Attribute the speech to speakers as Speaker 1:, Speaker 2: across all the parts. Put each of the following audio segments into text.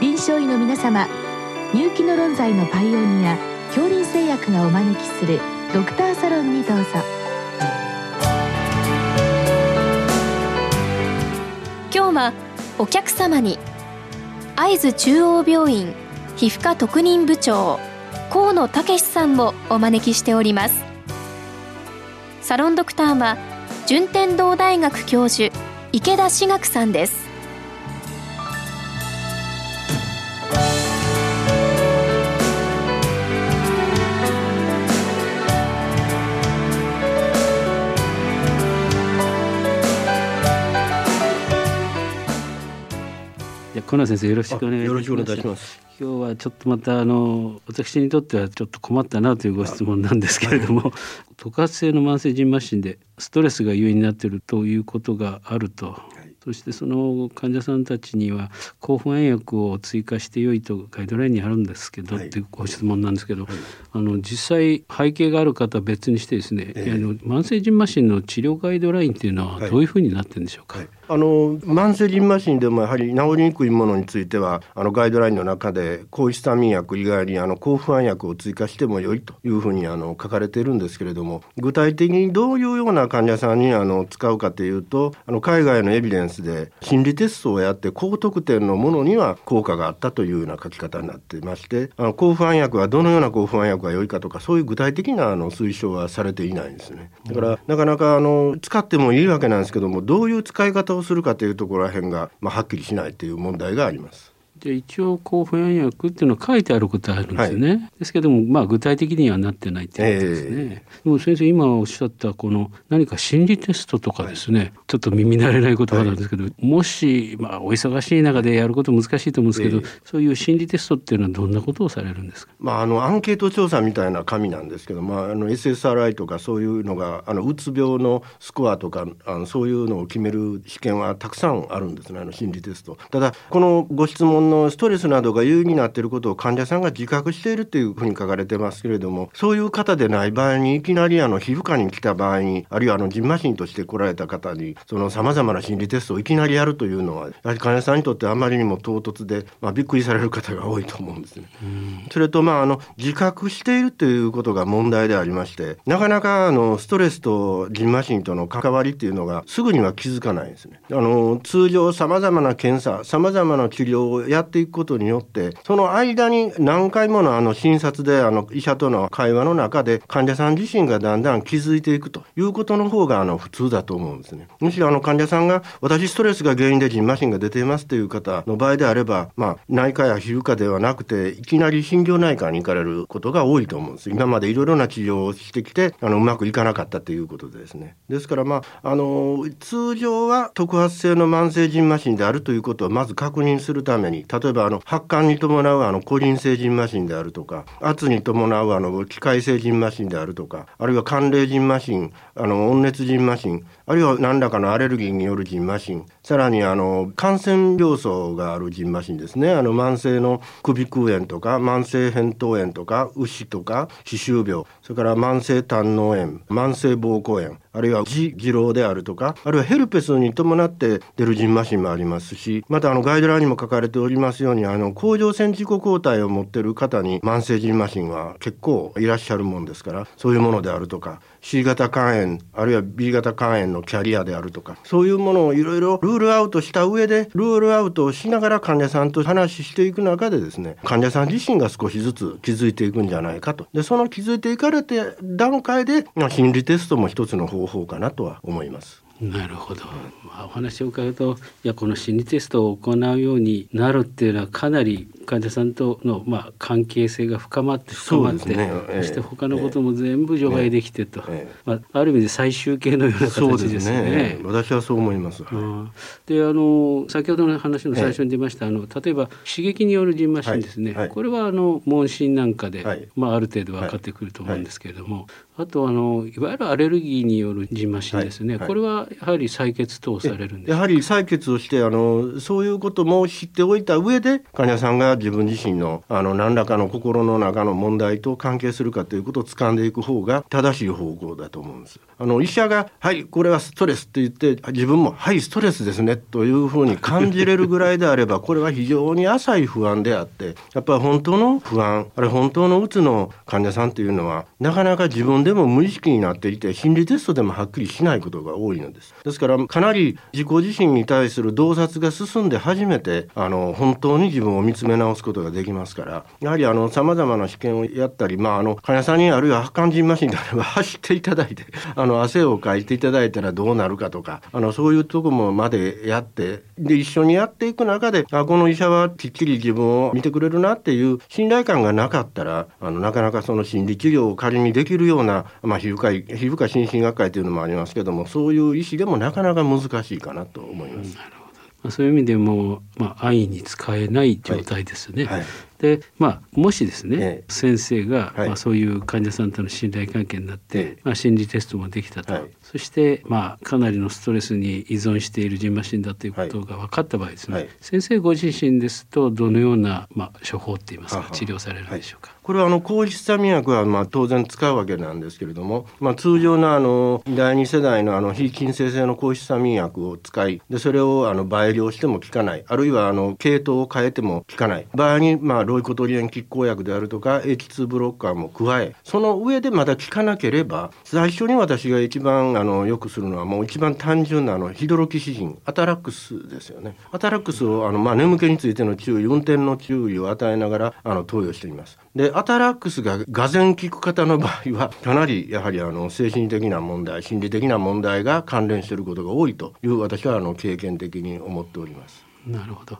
Speaker 1: 臨床医の皆様入気の論剤のパイオニア恐林製薬がお招きするドクターサロンにどうぞ。
Speaker 2: 今日はお客様に会津中央病院皮膚科特任部長河野武さんをお招きしております。サロンドクターは順天堂大学教授池田志学さんです。
Speaker 3: 小野先生よろしくお願い
Speaker 4: します。
Speaker 3: 今日はちょっとまたあの私にとってはちょっと困ったなというご質問なんですけれども特発性の慢性腎末疹でストレスが優位になっているということがあると。そしてその患者さんたちには抗不安薬を追加して良いとガイドラインにあるんですけど、はい、っていうご質問なんですけど、はい、あの実際背景がある方は別にしてですね、えー、あの慢性腎末疹の治療ガイドラインっていうのはどういうふうになってるんでしょうか、
Speaker 4: はい、あの慢性腎末疹でもやはり治りにくいものについてはあのガイドラインの中で抗ヒスタミン薬以外にあの抗不安薬を追加しても良いというふうにあの書かれているんですけれども具体的にどういうような患者さんにあの使うかというとあの海外のエビデンスで心理理テストをやって高得点のものには効果があったというような書き方になっていましてあの抗不安薬はどのような抗不安薬が良いかとかそういう具体的なあの推奨はされていないんですね。だから、なかなかあの使ってもいいわけなんですけどもどういう使い方をするかというところら辺が、まあ、はっきりしないという問題があります。
Speaker 3: で一応抗不安薬っていうのは書いてあることはあるんですよね、はい、ですけどもまあ具体的にはなってないっていうことですね、えー、でも先生今おっしゃったこの何か心理テストとかですね、はい、ちょっと耳慣れない言葉なんですけど、はい、もしまあお忙しい中でやること難しいと思うんですけど、えー、そういう心理テストっていうのはどんなことをされるんですか？
Speaker 4: まああのアンケート調査みたいな紙なんですけどまああの SSRI とかそういうのがあのうつ病のスコアとかあのそういうのを決める試験はたくさんあるんですねあの心理テスト。ただこのご質問のストレスなどが優位になっていることを患者さんが自覚しているというふうに書かれてますけれどもそういう方でない場合にいきなりあの皮膚科に来た場合にあるいはあのジンマシンとして来られた方にそのさまざまな心理テストをいきなりやるというのはやはり患者さんにとってあまりにも唐突で、まあ、びっくりされる方が多いと思うんですね。それとまああの自覚しているということが問題でありましてなかなかあのストレスとジンマシンとの関わりっていうのがすぐには気づかないんですね。あの通常さまざまな検査さまざまな治療をややっていくことによってその間に何回ものあの診察であの医者との会話の中で患者さん自身がだんだん気づいていくということの方があの普通だと思うんですね。むしろあの患者さんが私ストレスが原因でジンマシンが出ていますという方の場合であれば、まあ、内科や皮膚科ではなくていきなり心療内科に行かれることが多いと思うんです。今までいろいろな治療をしてきてあのうまくいかなかったということでですね。ですからまああの通常は特発性の慢性ジンマシンであるということをまず確認するために例えばあの発汗に伴うあのコリン性腎マシンであるとか圧に伴うあの機械性腎マシンであるとかあるいは寒冷腎マシンあの温熱腎マシンあるいは何らかのアレルギーによる腎マシンさらにあの感染病巣がある腎マシンですね。あの慢性の首空炎とか慢性扁桃炎とか牛とか歯周病それから慢性胆の炎慢性膀胱炎あるいは痔痔瘻であるとかあるいはヘルペスに伴って出る腎マシンもありますしまたあのガイドラインにも書かれておりますますようにあの甲状腺自己抗体を持ってる方に慢性腎マシンは結構いらっしゃるもんですからそういうものであるとか C 型肝炎あるいは B 型肝炎のキャリアであるとかそういうものをいろいろルールアウトした上でルールアウトをしながら患者さんと話していく中でですね患者さん自身が少しずつ気づいていくんじゃないかとでその気づいていかれて段階で、ま、心理テストも一つの方法かなとは思います。
Speaker 3: なるほど、まあ、お話を伺うといやこの心理テストを行うようになるっていうのはかなり患者さんとの、まあ、関係性が深まって深まってそ,、ね。そして他のことも全部除外できてと、えまあ、ある意味で最終形のような形ですね。ね。
Speaker 4: 私はそう思います。
Speaker 3: であの先ほどの話の最初に出ました、あの例えば刺激によるジンマシンですね、はい。はい、これはあの問診なんかで、はい、まあ、ある程度分かってくると思うんですけれども、あとあのいわゆるアレルギーによるジンマシンですね、これはやはり採血等されるんです
Speaker 4: やはり採血をしてあのそういうことも知っておいた上で患者さんが自分自身のあの何らかの心の中の問題と関係するかということを掴んでいく方が正しい方向だと思うんです。あの医者が「はいこれはストレス」って言って自分も「はいストレスですね」というふうに感じれるぐらいであれば これは非常に浅い不安であってやっぱり本当の不安あれ本当のうつの患者さんというのはなかなか自分でも無意識になっていて心理テストでもはっきりしないことが多いのです。です。からかなり自己自身に対する洞察が進んで初めてあの本当に自分を見つめ直すことができますからやはりあの様々な試験をやったり、まあ、あの患者さんにあるいは肝心マシンであれば走っていただいて あの汗をかいていただいたらどうなるかとかあのそういうとこもまでやってで一緒にやっていく中であこの医者はきっちり自分を見てくれるなっていう信頼感がなかったらあのなかなかその心理治療を仮にできるような、まあ、皮膚科医皮膚科心身学会というのもありますけどもそういう医師でもなかなか難しいかなと思います。
Speaker 3: まあ、そういう意味でも、まあ、安易に使えない状態ですね。はいはいでまあもしですね、ええ、先生が、はい、まあ、そういう患者さんとの信頼関係になって、え、まあ、心理テストもできたと、はい、そして、まあ、かなりのストレスに依存しているジンマシンだということが分かった場合ですね、はい、先生ご自身ですとどのような、まあ、処方っていいますか治療されるでしょうか？
Speaker 4: これはあの抗ヒスタミン薬はまあ当然使うわけなんですけれども、まあ、通常のあの第二世代のあの非筋性性の抗ヒスタミン薬を使いでそれをあの倍量しても効かない。あるいはあの系統を変えても効かない。場合にまあロイコトリエン拮抗薬であるとか H2 ブロッカーも加えその上でまだ効かなければ最初に私が一番あのよくするのはもう一番単純なあのヒドロキシジンアタラックスですよねアタラックスをあの、まあ、眠気についての注意運転の注意を与えながらあの投与していますでアタラックスががぜ効く方の場合はかなりやはりあの精神的な問題心理的な問題が関連していることが多いという私はあの経験的に思っております。
Speaker 3: なるほど。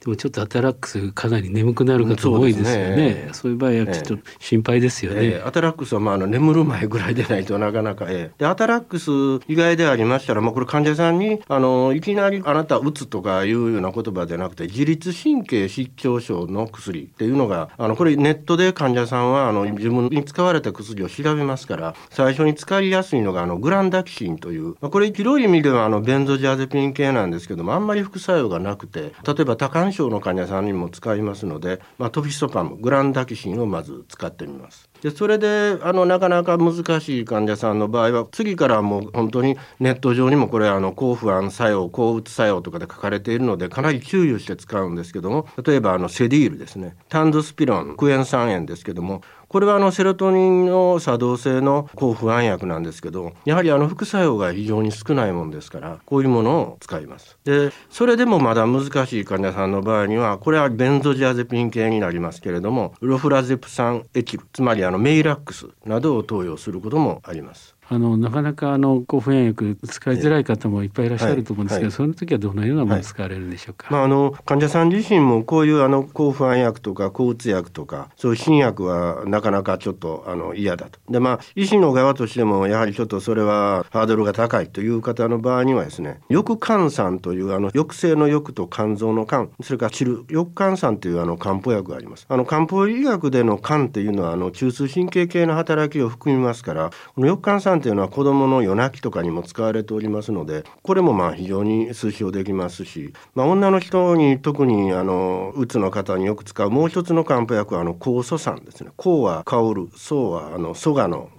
Speaker 3: でもちょっとアタラックスかなり眠くなる方も多いですよね。そう、ね,、いう場合はちょっと心配ですよね。え
Speaker 4: ー、アタラックスはまああの眠る前ぐらいでないとなかなか、えー、でアタラックス以外でありましたら、まあこれ患者さんにあのいきなりあなたうつとかいうような言葉じゃなくて自律神経失調症の薬っていうのがあのこれネットで患者さんはあの自分に使われた薬を調べますから最初に使いやすいのがあのグランダキシンという、まあ、これ広い意味ではあのベンゾジアゼピン系なんですけどもあんまり副作用がなくて例えば多汗症の患者さんにも使いますので、まあ、トフィストパムグランダキシンをまず使ってみます。でそれであのなかなか難しい患者さんの場合は次からもう本当にネット上にもこれあの抗不安作用抗うつ作用とかで書かれているのでかなり注意をして使うんですけども例えばあのセディールですね。タンドスピロンクエン酸塩ですけどもこれはあのセロトニンの作動性の抗不安薬なんですけどやはりあの副作用が非常に少ないもんですからこういうものを使います。でそれでもまだ難しい患者さんの場合にはこれはベンゾジアゼピン系になりますけれどもロフラゼプ酸エチルつまりあのメイラックスなどを投与することもあります。
Speaker 3: あのなかなかあの抗不炎薬使いづらい方もいっぱいいらっしゃると思うんですけど、はい。はい、その時はどのようなもの使われるんでしょうか、
Speaker 4: まあ、あの患者さん自身もこういうあの抗不安薬とか抗うつ薬とかそういう新薬はなかなかちょっとあの嫌だと。でまあ医師の側としてもやはりちょっとそれはハードルが高いという方の場合にはですね翼肝酸というあの抑制の翼と肝臓の肝それからチル翼肝酸というあの漢方薬があります。あの漢方医学での肝っていうのはあの中枢神経系の働きを含みますからこの翼肝酸というのは子どもの夜泣きとかにも使われておりますのでこれもまあ非常に推奨できますし、まあ、女の人に特にあのうつの方によく使うもう一つの漢方薬はあの酵素酸ですね。酵は香る素はあの蘇我の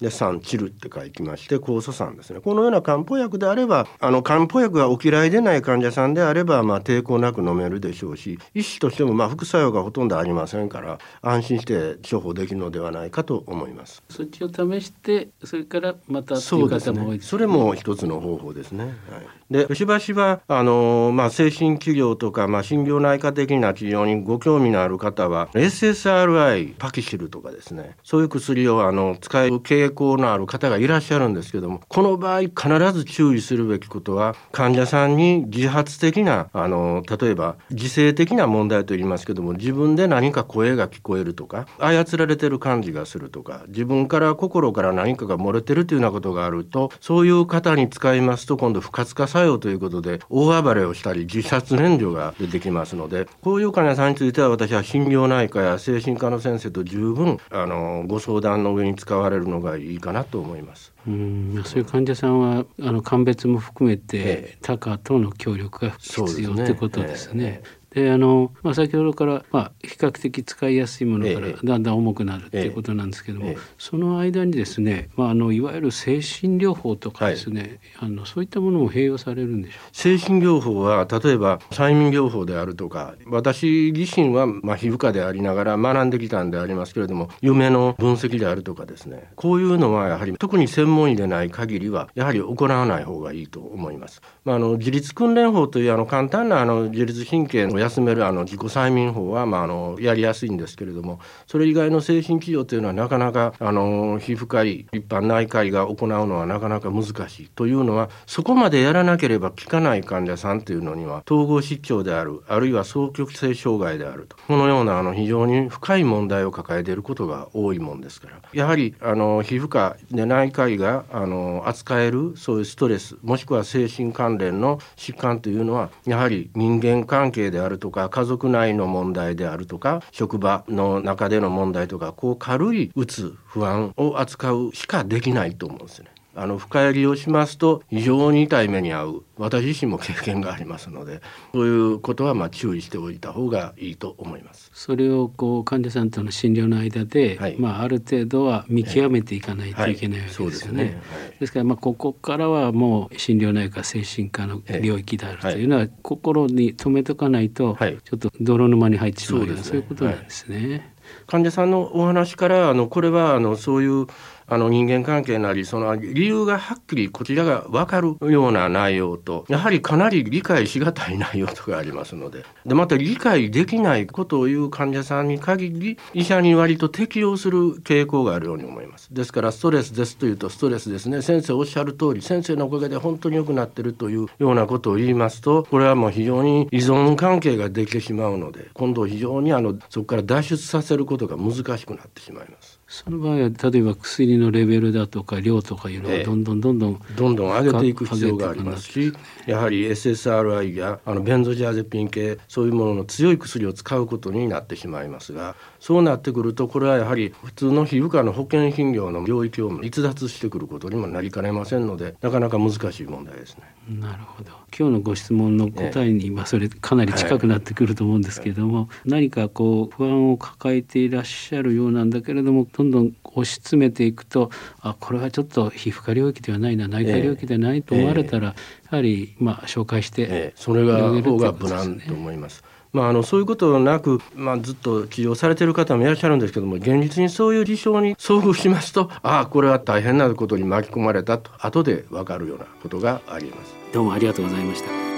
Speaker 4: で酸チルって書きまして酵素酸ですね。このような漢方薬であればあの漢方薬がお嫌いでない患者さんであれば、まあ、抵抗なく飲めるでしょうし医師としてもまあ副作用がほとんどありませんから安心して処方できるのではないかと思います。
Speaker 3: そっちを試してそれからまたそうですね。
Speaker 4: それも一つの方法ですね、はい、でしばしばあの、まあ、精神治療とか、まあ、心療内科的な治療にご興味のある方は SSRI パキシルとかですね。そういう薬をあの使える傾向のある方がいらっしゃるんですけどもこの場合必ず注意するべきことは患者さんに自発的なあの例えば自制的な問題と言いますけども自分で何か声が聞こえるとか操られてる感じがするとか自分から心から何かが漏れてるというようなことがあるとそういう方に使いますと今度不活化作用ということで大暴れをしたり自殺燃料が出てきますのでこういう患者さんについては私は心療内科や精神科の先生と十分あのご相談の上に使われるのがいいかなと思います。
Speaker 3: うんそういう患者さんはあの鑑別も含めて、他科との協力が必要、ね、ってことですね。であの、まあ、先ほどから、まあ、比較的使いやすいものからだんだん重くなるっていうことなんですけども、その間にですね、まあ、あのいわゆる精神療法とかですね、はい、あのそういったものも併用されるんでしょう
Speaker 4: 精神療法は例えば催眠療法であるとか私自身は、まあ、皮膚科でありながら学んできたんでありますけれども夢の分析であるとかですね。こういうのはやはり特に専門医でない限りはやはり行わない方がいいと思います。まあ、あの自律訓練法というあの簡単なあの自律神経を休めるあの自己催眠法は、まあ、あのやりやすいんですけれどもそれ以外の精神治療というのはなかなかあの皮膚科医一般内科医が行うのはなかなか難しいというのはそこまでやらなければ効かない患者さんというのには統合失調であるあるいは双極性障害であるとこのようなあの非常に深い問題を抱えていることが多いもんですからやはりあの皮膚科で内科医があの扱えるそういうストレスもしくは精神関連の疾患というのはやはり人間関係であるとか家族内の問題であるとか職場の中での問題とかこう軽いうつ不安を扱うしかできないと思うんですね。あの深入りをしますと非常に痛い目に遭う。私自身も経験がありますのでそういうことはまあ注意しておいた方がいいと思います。
Speaker 3: それをこう患者さんとの診療の間で、はい、まあ、ある程度は見極めていかないとい。けないわけですよね。はい。はい、ですからまあここからはもう心療内科精神科の領域であるというのは心に留めとかないとちょっと泥沼に入ってしまうようなそういうことなんですね。
Speaker 4: 患者さんのお話からあのこれはあのそういうあの人間関係なりその理由がはっきりこちらが分かるような内容とやはりかなり理解しがたい内容とかありますので。でまた理解できないことを言う患者さんに限り医者に割と適用する傾向があるように思います。ですからストレスですというとストレスですね。先生おっしゃる通り先生のおかげで本当に良くなってるというようなことを言いますとこれはもう非常に依存関係ができてしまうので今度非常にあのそこから脱出させることが難しくなってしまいます。
Speaker 3: その場合は例えば薬のレベルだとか量とかいうのをどんどんどんどん、
Speaker 4: ええ、どんどん上げていく必要がありますし、やはり SSRI やあのベンゾジアゼピン系そういうものの強い薬を使うことになってしまいますがそうなってくるとこれはやはり普通の皮膚科の保険診療の領域を逸脱してくることにもなりかねませんのでなかなか難しい問題ですね。
Speaker 3: なるほど。今日のご質問の答えに、まあ、それかなり近くなってくると思うんですけれども、はい、何かこう不安を抱えていらっしゃるようなんだけれどもどんどん押し詰めていくとあこれはちょっと皮膚科領域ではないな内科領域ではないと思われたら、えー、やはりまあ紹介して、え
Speaker 4: ー、それが方が無難と思います。まあ、あのそういうことなく、まあ、ずっと治療されている方もいらっしゃるんですけども現実にそういう事象に遭遇しますとああこれは大変なことに巻き込まれたと後で分かるようなことがあります。
Speaker 3: どうもありがとうございました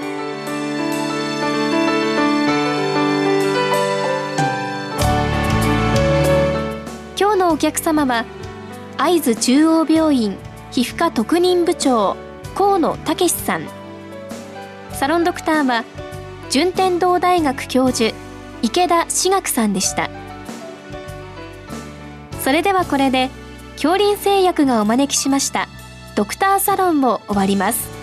Speaker 2: お客様は会津中央病院皮膚科特任部長河野武さん。サロンドクターは順天堂大学教授池田志学さんでした。それではこれで恐林製薬がお招きしましたドクターサロンを終わります。